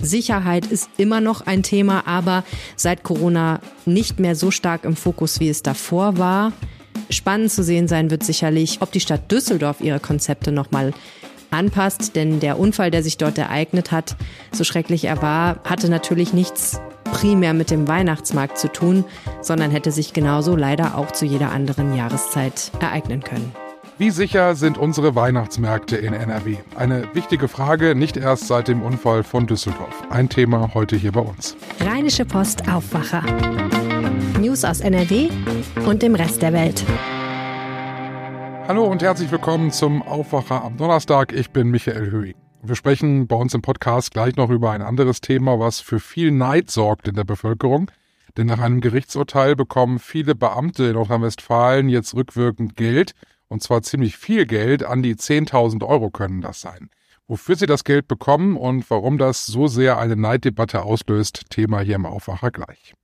Sicherheit ist immer noch ein Thema, aber seit Corona nicht mehr so stark im Fokus, wie es davor war. Spannend zu sehen sein wird sicherlich, ob die Stadt Düsseldorf ihre Konzepte nochmal anpasst, denn der Unfall, der sich dort ereignet hat, so schrecklich er war, hatte natürlich nichts primär mit dem Weihnachtsmarkt zu tun, sondern hätte sich genauso leider auch zu jeder anderen Jahreszeit ereignen können. Wie sicher sind unsere Weihnachtsmärkte in NRW? Eine wichtige Frage, nicht erst seit dem Unfall von Düsseldorf. Ein Thema heute hier bei uns. Rheinische Post Aufwacher. News aus NRW und dem Rest der Welt. Hallo und herzlich willkommen zum Aufwacher am Donnerstag. Ich bin Michael Höhing. Wir sprechen bei uns im Podcast gleich noch über ein anderes Thema, was für viel Neid sorgt in der Bevölkerung. Denn nach einem Gerichtsurteil bekommen viele Beamte in Nordrhein-Westfalen jetzt rückwirkend Geld und zwar ziemlich viel Geld, an die 10.000 Euro können das sein. Wofür sie das Geld bekommen und warum das so sehr eine Neiddebatte auslöst, Thema hier im Aufwacher gleich.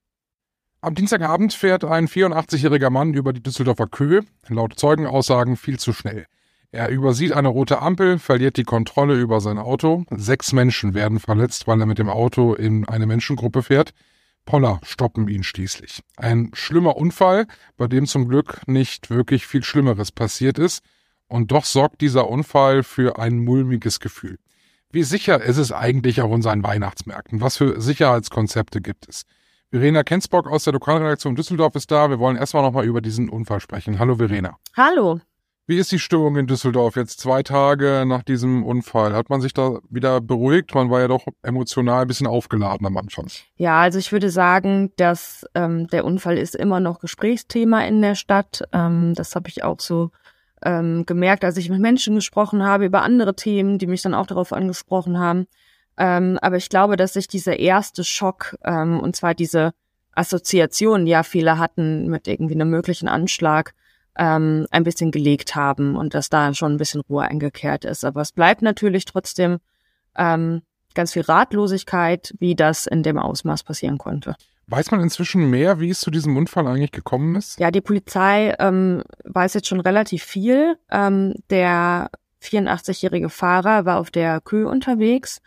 Am Dienstagabend fährt ein 84-jähriger Mann über die Düsseldorfer Köhe, laut Zeugenaussagen viel zu schnell. Er übersieht eine rote Ampel, verliert die Kontrolle über sein Auto. Sechs Menschen werden verletzt, weil er mit dem Auto in eine Menschengruppe fährt. Poller stoppen ihn schließlich. Ein schlimmer Unfall, bei dem zum Glück nicht wirklich viel Schlimmeres passiert ist. Und doch sorgt dieser Unfall für ein mulmiges Gefühl. Wie sicher ist es eigentlich auf unseren Weihnachtsmärkten? Was für Sicherheitskonzepte gibt es? Verena Kensbock aus der Lokalredaktion Düsseldorf ist da. Wir wollen erstmal nochmal über diesen Unfall sprechen. Hallo Verena. Hallo. Wie ist die Stimmung in Düsseldorf jetzt zwei Tage nach diesem Unfall? Hat man sich da wieder beruhigt? Man war ja doch emotional ein bisschen aufgeladen am Anfang. Ja, also ich würde sagen, dass ähm, der Unfall ist immer noch Gesprächsthema in der Stadt. Ähm, das habe ich auch so ähm, gemerkt, als ich mit Menschen gesprochen habe über andere Themen, die mich dann auch darauf angesprochen haben. Ähm, aber ich glaube, dass sich dieser erste Schock, ähm, und zwar diese Assoziation, die ja viele hatten mit irgendwie einem möglichen Anschlag, ähm, ein bisschen gelegt haben und dass da schon ein bisschen Ruhe eingekehrt ist. Aber es bleibt natürlich trotzdem ähm, ganz viel Ratlosigkeit, wie das in dem Ausmaß passieren konnte. Weiß man inzwischen mehr, wie es zu diesem Unfall eigentlich gekommen ist? Ja, die Polizei ähm, weiß jetzt schon relativ viel. Ähm, der 84-jährige Fahrer war auf der Kühe unterwegs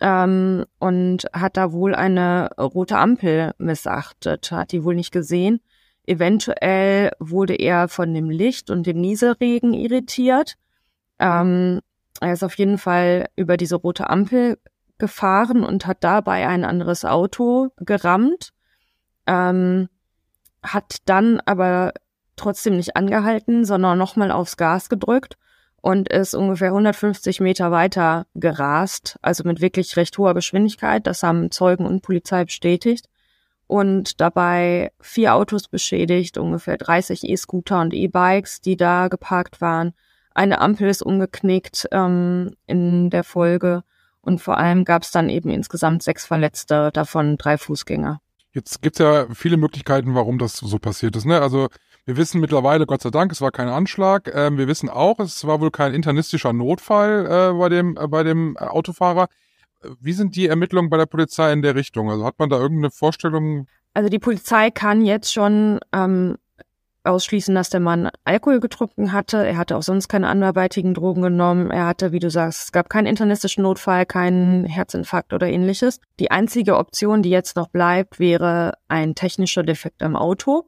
ähm, und hat da wohl eine rote Ampel missachtet, hat die wohl nicht gesehen Eventuell wurde er von dem Licht und dem Nieselregen irritiert. Ähm, er ist auf jeden Fall über diese rote Ampel gefahren und hat dabei ein anderes Auto gerammt, ähm, hat dann aber trotzdem nicht angehalten, sondern nochmal aufs Gas gedrückt und ist ungefähr 150 Meter weiter gerast, also mit wirklich recht hoher Geschwindigkeit. Das haben Zeugen und Polizei bestätigt und dabei vier Autos beschädigt, ungefähr 30 E-Scooter und E-Bikes, die da geparkt waren. Eine Ampel ist umgeknickt ähm, in der Folge und vor allem gab es dann eben insgesamt sechs Verletzte, davon drei Fußgänger. Jetzt gibt es ja viele Möglichkeiten, warum das so passiert ist. Ne? Also wir wissen mittlerweile, Gott sei Dank, es war kein Anschlag. Ähm, wir wissen auch, es war wohl kein internistischer Notfall äh, bei dem äh, bei dem Autofahrer. Wie sind die Ermittlungen bei der Polizei in der Richtung? Also hat man da irgendeine Vorstellung? Also die Polizei kann jetzt schon ähm, ausschließen, dass der Mann Alkohol getrunken hatte. Er hatte auch sonst keine anderweitigen Drogen genommen. Er hatte, wie du sagst, es gab keinen internistischen Notfall, keinen Herzinfarkt oder ähnliches. Die einzige Option, die jetzt noch bleibt, wäre ein technischer Defekt am Auto.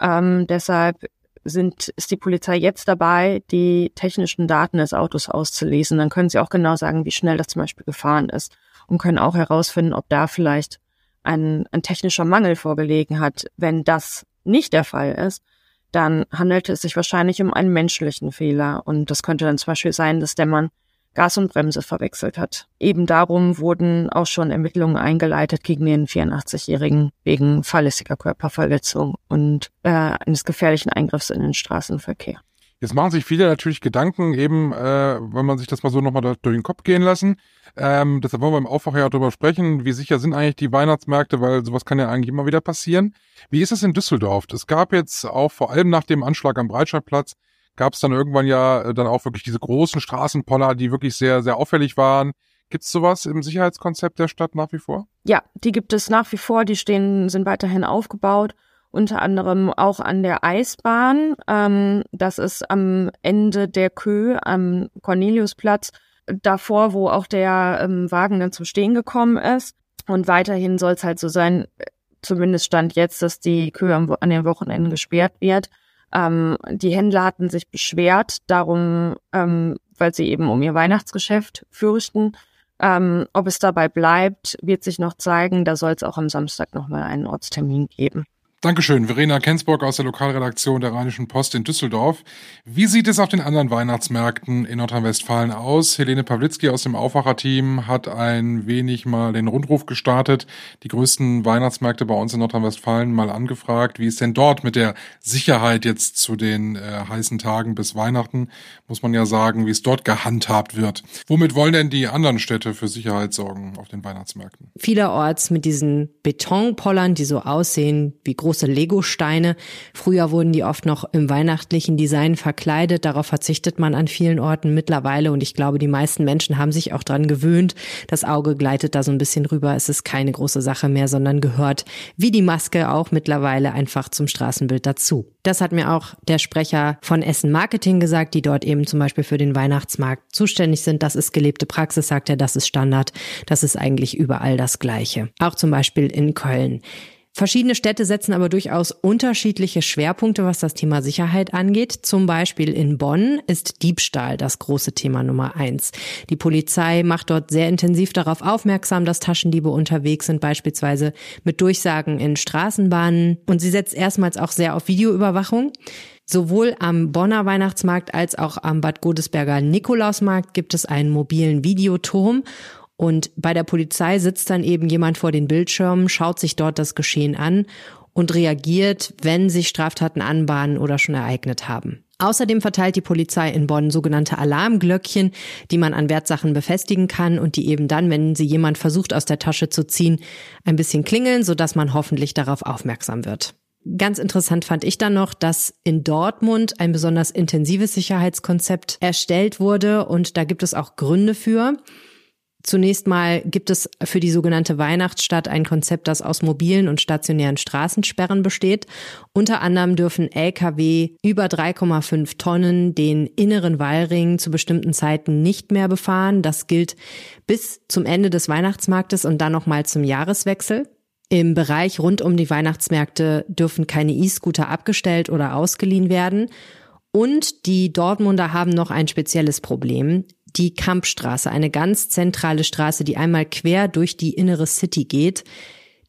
Ähm, deshalb sind, ist die Polizei jetzt dabei, die technischen Daten des Autos auszulesen. Dann können sie auch genau sagen, wie schnell das zum Beispiel gefahren ist und können auch herausfinden, ob da vielleicht ein, ein technischer Mangel vorgelegen hat. Wenn das nicht der Fall ist, dann handelt es sich wahrscheinlich um einen menschlichen Fehler. Und das könnte dann zum Beispiel sein, dass der Mann Gas und Bremse verwechselt hat. Eben darum wurden auch schon Ermittlungen eingeleitet gegen den 84-Jährigen wegen fahrlässiger Körperverletzung und äh, eines gefährlichen Eingriffs in den Straßenverkehr. Jetzt machen sich viele natürlich Gedanken, eben, äh, wenn man sich das mal so nochmal durch den Kopf gehen lassen. Ähm, deshalb wollen wir im Aufwacher ja darüber sprechen, wie sicher sind eigentlich die Weihnachtsmärkte, weil sowas kann ja eigentlich immer wieder passieren. Wie ist es in Düsseldorf? Es gab jetzt auch vor allem nach dem Anschlag am Breitscheidplatz gab es dann irgendwann ja äh, dann auch wirklich diese großen Straßenpoller, die wirklich sehr, sehr auffällig waren. Gibt es sowas im Sicherheitskonzept der Stadt nach wie vor? Ja, die gibt es nach wie vor. Die stehen, sind weiterhin aufgebaut. Unter anderem auch an der Eisbahn. Ähm, das ist am Ende der Kö am Corneliusplatz. davor, wo auch der ähm, Wagen dann zum Stehen gekommen ist. Und weiterhin soll es halt so sein, zumindest stand jetzt, dass die Kühe an den Wochenenden gesperrt wird. Ähm, die Händler hatten sich beschwert, darum, ähm, weil sie eben um ihr Weihnachtsgeschäft fürchten. Ähm, ob es dabei bleibt, wird sich noch zeigen. Da soll es auch am Samstag nochmal einen Ortstermin geben. Dankeschön, Verena Kensburg aus der Lokalredaktion der Rheinischen Post in Düsseldorf. Wie sieht es auf den anderen Weihnachtsmärkten in Nordrhein-Westfalen aus? Helene Pawlitzki aus dem Aufwacherteam hat ein wenig mal den Rundruf gestartet, die größten Weihnachtsmärkte bei uns in Nordrhein-Westfalen mal angefragt. Wie ist denn dort mit der Sicherheit jetzt zu den äh, heißen Tagen bis Weihnachten? Muss man ja sagen, wie es dort gehandhabt wird. Womit wollen denn die anderen Städte für Sicherheit sorgen auf den Weihnachtsmärkten? Vielerorts mit diesen Betonpollern, die so aussehen wie große große Lego-Steine. Früher wurden die oft noch im weihnachtlichen Design verkleidet. Darauf verzichtet man an vielen Orten mittlerweile. Und ich glaube, die meisten Menschen haben sich auch dran gewöhnt. Das Auge gleitet da so ein bisschen rüber. Es ist keine große Sache mehr, sondern gehört wie die Maske auch mittlerweile einfach zum Straßenbild dazu. Das hat mir auch der Sprecher von Essen Marketing gesagt, die dort eben zum Beispiel für den Weihnachtsmarkt zuständig sind. Das ist gelebte Praxis, sagt er, das ist Standard. Das ist eigentlich überall das Gleiche. Auch zum Beispiel in Köln. Verschiedene Städte setzen aber durchaus unterschiedliche Schwerpunkte, was das Thema Sicherheit angeht. Zum Beispiel in Bonn ist Diebstahl das große Thema Nummer eins. Die Polizei macht dort sehr intensiv darauf aufmerksam, dass Taschendiebe unterwegs sind, beispielsweise mit Durchsagen in Straßenbahnen. Und sie setzt erstmals auch sehr auf Videoüberwachung. Sowohl am Bonner Weihnachtsmarkt als auch am Bad Godesberger Nikolausmarkt gibt es einen mobilen Videoturm und bei der Polizei sitzt dann eben jemand vor den Bildschirmen, schaut sich dort das Geschehen an und reagiert, wenn sich Straftaten anbahnen oder schon ereignet haben. Außerdem verteilt die Polizei in Bonn sogenannte Alarmglöckchen, die man an Wertsachen befestigen kann und die eben dann, wenn sie jemand versucht aus der Tasche zu ziehen, ein bisschen klingeln, sodass man hoffentlich darauf aufmerksam wird. Ganz interessant fand ich dann noch, dass in Dortmund ein besonders intensives Sicherheitskonzept erstellt wurde und da gibt es auch Gründe für. Zunächst mal gibt es für die sogenannte Weihnachtsstadt ein Konzept, das aus mobilen und stationären Straßensperren besteht. Unter anderem dürfen Lkw über 3,5 Tonnen den inneren Wallring zu bestimmten Zeiten nicht mehr befahren. Das gilt bis zum Ende des Weihnachtsmarktes und dann nochmal zum Jahreswechsel. Im Bereich rund um die Weihnachtsmärkte dürfen keine E-Scooter abgestellt oder ausgeliehen werden. Und die Dortmunder haben noch ein spezielles Problem die Kampstraße, eine ganz zentrale Straße, die einmal quer durch die innere City geht.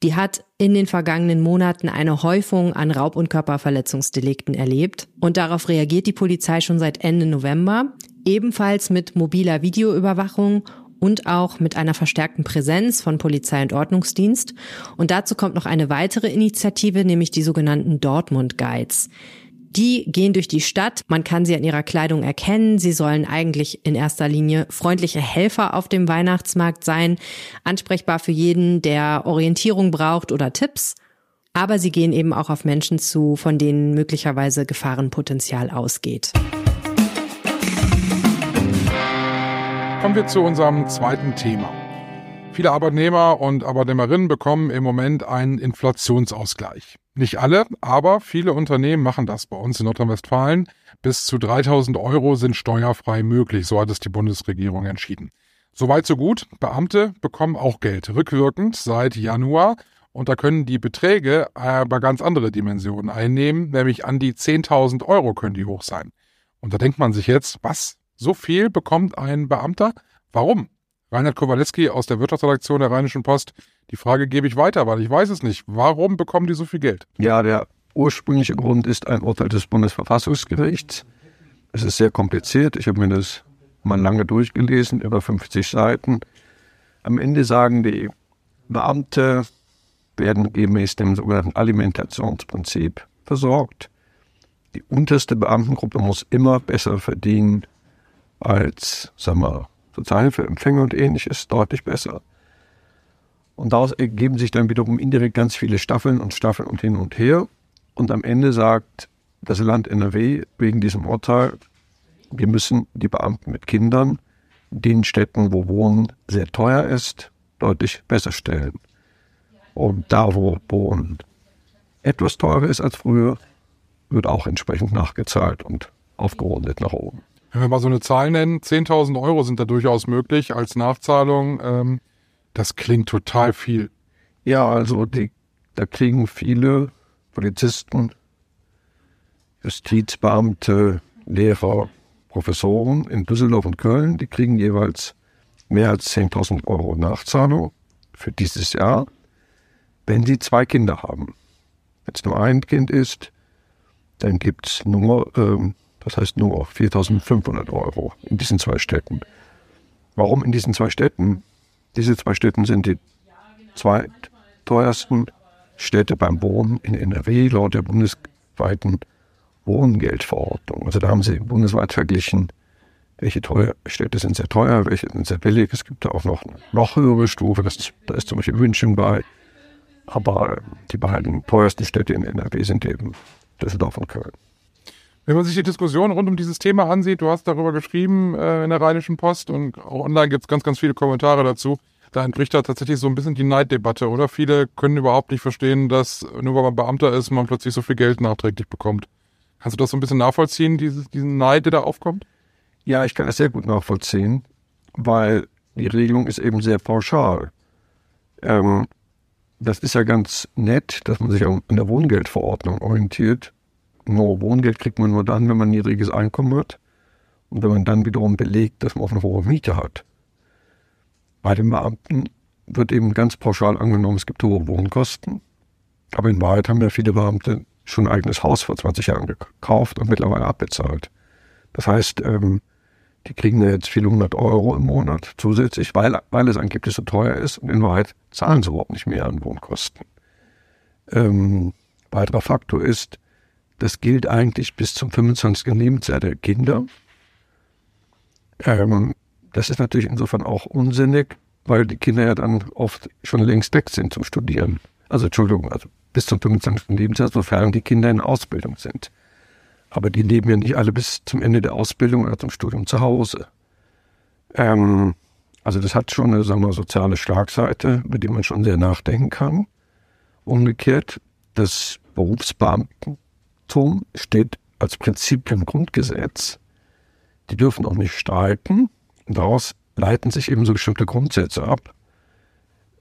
Die hat in den vergangenen Monaten eine Häufung an Raub- und Körperverletzungsdelikten erlebt. Und darauf reagiert die Polizei schon seit Ende November, ebenfalls mit mobiler Videoüberwachung und auch mit einer verstärkten Präsenz von Polizei und Ordnungsdienst. Und dazu kommt noch eine weitere Initiative, nämlich die sogenannten Dortmund Guides. Die gehen durch die Stadt. Man kann sie an ihrer Kleidung erkennen. Sie sollen eigentlich in erster Linie freundliche Helfer auf dem Weihnachtsmarkt sein, ansprechbar für jeden, der Orientierung braucht oder Tipps. Aber sie gehen eben auch auf Menschen zu, von denen möglicherweise Gefahrenpotenzial ausgeht. Kommen wir zu unserem zweiten Thema. Viele Arbeitnehmer und Arbeitnehmerinnen bekommen im Moment einen Inflationsausgleich. Nicht alle, aber viele Unternehmen machen das bei uns in Nordrhein-Westfalen. Bis zu 3000 Euro sind steuerfrei möglich, so hat es die Bundesregierung entschieden. Soweit so gut. Beamte bekommen auch Geld rückwirkend seit Januar und da können die Beträge aber ganz andere Dimensionen einnehmen, nämlich an die 10.000 Euro können die hoch sein. Und da denkt man sich jetzt, was? So viel bekommt ein Beamter? Warum? Reinhard Kowaleski aus der Wirtschaftsredaktion der Rheinischen Post. Die Frage gebe ich weiter, weil ich weiß es nicht. Warum bekommen die so viel Geld? Ja, der ursprüngliche Grund ist ein Urteil des Bundesverfassungsgerichts. Es ist sehr kompliziert. Ich habe mir das mal lange durchgelesen, über 50 Seiten. Am Ende sagen die Beamte, werden gemäß dem sogenannten Alimentationsprinzip versorgt. Die unterste Beamtengruppe muss immer besser verdienen als, sagen wir, Sozialhilfeempfänger und ähnliches deutlich besser. Und daraus ergeben sich dann wiederum indirekt ganz viele Staffeln und Staffeln und hin und her. Und am Ende sagt das Land NRW wegen diesem Urteil, wir müssen die Beamten mit Kindern in den Städten, wo Wohnen sehr teuer ist, deutlich besser stellen. Und da, wo Wohnen etwas teurer ist als früher, wird auch entsprechend nachgezahlt und aufgerundet nach oben. Wenn wir mal so eine Zahl nennen, 10.000 Euro sind da durchaus möglich als Nachzahlung. Ähm, das klingt total viel. Ja, also die, da kriegen viele Polizisten, Justizbeamte, Lehrer, Professoren in Düsseldorf und Köln, die kriegen jeweils mehr als 10.000 Euro Nachzahlung für dieses Jahr, wenn sie zwei Kinder haben. Wenn es nur ein Kind ist, dann gibt es nur, ähm, das heißt nur 4.500 Euro in diesen zwei Städten. Warum in diesen zwei Städten? Diese zwei Städten sind die zweiteuersten Städte beim Wohnen in NRW laut der bundesweiten Wohngeldverordnung. Also da haben sie bundesweit verglichen, welche teuer, Städte sind sehr teuer, welche sind sehr billig. Es gibt da auch noch eine noch höhere Stufe, das, da ist zum Beispiel München bei. Aber die beiden teuersten Städte in NRW sind eben Düsseldorf und Köln. Wenn man sich die Diskussion rund um dieses Thema ansieht, du hast darüber geschrieben äh, in der Rheinischen Post und auch online gibt es ganz, ganz viele Kommentare dazu. Da entbricht da tatsächlich so ein bisschen die Neiddebatte, oder? Viele können überhaupt nicht verstehen, dass nur weil man Beamter ist, man plötzlich so viel Geld nachträglich bekommt. Kannst du das so ein bisschen nachvollziehen, dieses, diesen Neid, der da aufkommt? Ja, ich kann das sehr gut nachvollziehen, weil die Regelung ist eben sehr pauschal. Ähm, das ist ja ganz nett, dass man sich an der Wohngeldverordnung orientiert. Nur Wohngeld kriegt man nur dann, wenn man ein niedriges Einkommen hat und wenn man dann wiederum belegt, dass man auch eine hohe Miete hat. Bei den Beamten wird eben ganz pauschal angenommen, es gibt hohe Wohnkosten. Aber in Wahrheit haben ja viele Beamte schon ein eigenes Haus vor 20 Jahren gekauft und mittlerweile abbezahlt. Das heißt, ähm, die kriegen ja jetzt viele hundert Euro im Monat zusätzlich, weil, weil es angeblich so teuer ist und in Wahrheit zahlen sie überhaupt nicht mehr an Wohnkosten. Ähm, weiterer Faktor ist, das gilt eigentlich bis zum 25. Lebensjahr der Kinder. Ähm, das ist natürlich insofern auch unsinnig, weil die Kinder ja dann oft schon längst weg sind zum Studieren. Also Entschuldigung, also bis zum 25. Lebensjahr, sofern die Kinder in Ausbildung sind. Aber die leben ja nicht alle bis zum Ende der Ausbildung oder zum Studium zu Hause. Ähm, also das hat schon eine sagen wir, soziale Schlagseite, über die man schon sehr nachdenken kann. Umgekehrt, das Berufsbeamtentum steht als Prinzip im Grundgesetz. Die dürfen auch nicht streiken. Daraus leiten sich eben so bestimmte Grundsätze ab.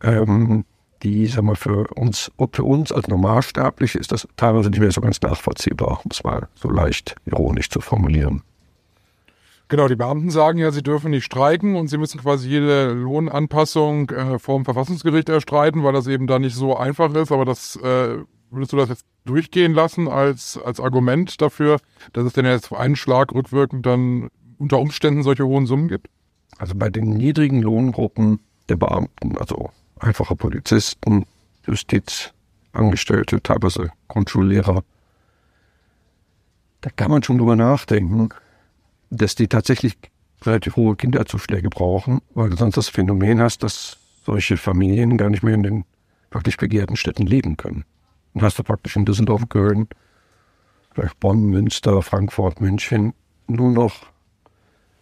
Ähm, die, sagen wir, für uns, für uns als Normalsterbliche ist das teilweise nicht mehr so ganz nachvollziehbar, um es mal so leicht ironisch zu formulieren. Genau, die Beamten sagen ja, sie dürfen nicht streiken und sie müssen quasi jede Lohnanpassung äh, vor dem Verfassungsgericht erstreiten, weil das eben da nicht so einfach ist. Aber das äh, würdest du das jetzt durchgehen lassen als, als Argument dafür, dass es denn jetzt auf einen Schlag rückwirkend dann unter Umständen solche hohen Summen gibt? Also bei den niedrigen Lohngruppen der Beamten, also einfache Polizisten, Justizangestellte, teilweise Grundschullehrer. Da kann man schon drüber nachdenken, dass die tatsächlich relativ hohe Kinderzuschläge brauchen, weil du sonst das Phänomen hast, dass solche Familien gar nicht mehr in den wirklich begehrten Städten leben können. Dann hast du praktisch in Düsseldorf, Köln, vielleicht Bonn, Münster, Frankfurt, München nur noch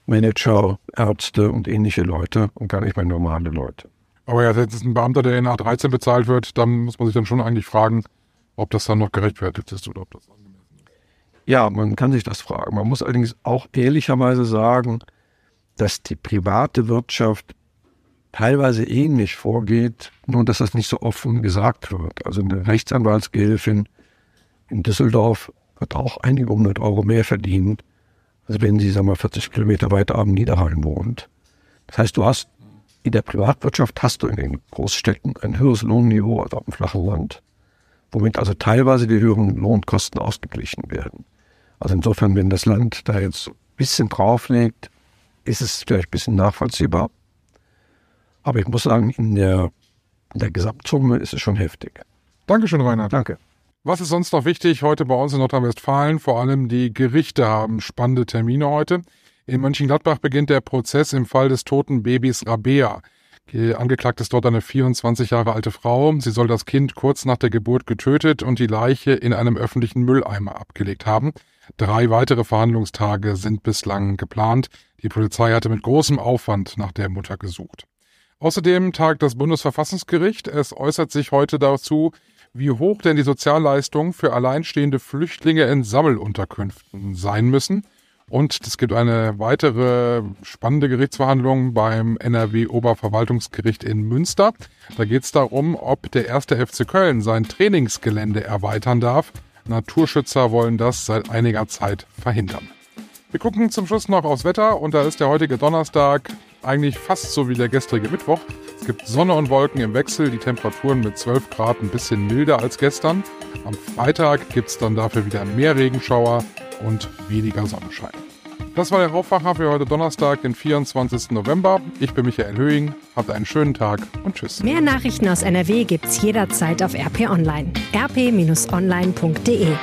Manager, Ärzte und ähnliche Leute und gar nicht mehr normale Leute. Aber ja, jetzt ist ein Beamter, der in A13 bezahlt wird, dann muss man sich dann schon eigentlich fragen, ob das dann noch gerechtfertigt ist oder ob das angemessen ist. Ja, man kann sich das fragen. Man muss allerdings auch ehrlicherweise sagen, dass die private Wirtschaft teilweise ähnlich vorgeht, nur dass das nicht so offen gesagt wird. Also eine Rechtsanwaltsgehilfin in Düsseldorf wird auch einige hundert Euro mehr verdienen, als wenn sie, sagen wir, 40 Kilometer weiter am Niederrhein wohnt. Das heißt, du hast in der Privatwirtschaft hast du in den Großstädten ein höheres Lohnniveau als auf dem flachen Land, womit also teilweise die höheren Lohnkosten ausgeglichen werden. Also insofern, wenn das Land da jetzt ein bisschen drauflegt, ist es vielleicht ein bisschen nachvollziehbar. Aber ich muss sagen, in der, in der Gesamtsumme ist es schon heftig. Dankeschön, Reinhard. Danke. Was ist sonst noch wichtig heute bei uns in Nordrhein-Westfalen? Vor allem die Gerichte haben spannende Termine heute. In Mönchengladbach beginnt der Prozess im Fall des toten Babys Rabea. Angeklagt ist dort eine 24 Jahre alte Frau. Sie soll das Kind kurz nach der Geburt getötet und die Leiche in einem öffentlichen Mülleimer abgelegt haben. Drei weitere Verhandlungstage sind bislang geplant. Die Polizei hatte mit großem Aufwand nach der Mutter gesucht. Außerdem tagt das Bundesverfassungsgericht. Es äußert sich heute dazu, wie hoch denn die Sozialleistungen für alleinstehende Flüchtlinge in Sammelunterkünften sein müssen. Und es gibt eine weitere spannende Gerichtsverhandlung beim NRW Oberverwaltungsgericht in Münster. Da geht es darum, ob der erste FC Köln sein Trainingsgelände erweitern darf. Naturschützer wollen das seit einiger Zeit verhindern. Wir gucken zum Schluss noch aufs Wetter und da ist der heutige Donnerstag eigentlich fast so wie der gestrige Mittwoch. Es gibt Sonne und Wolken im Wechsel, die Temperaturen mit 12 Grad ein bisschen milder als gestern. Am Freitag gibt es dann dafür wieder mehr Regenschauer und weniger Sonnenschein. Das war der Aufwacher für heute Donnerstag, den 24. November. Ich bin Michael Höhing. Habt einen schönen Tag und tschüss. Mehr Nachrichten aus NRW gibt's jederzeit auf RP Online. rp-online.de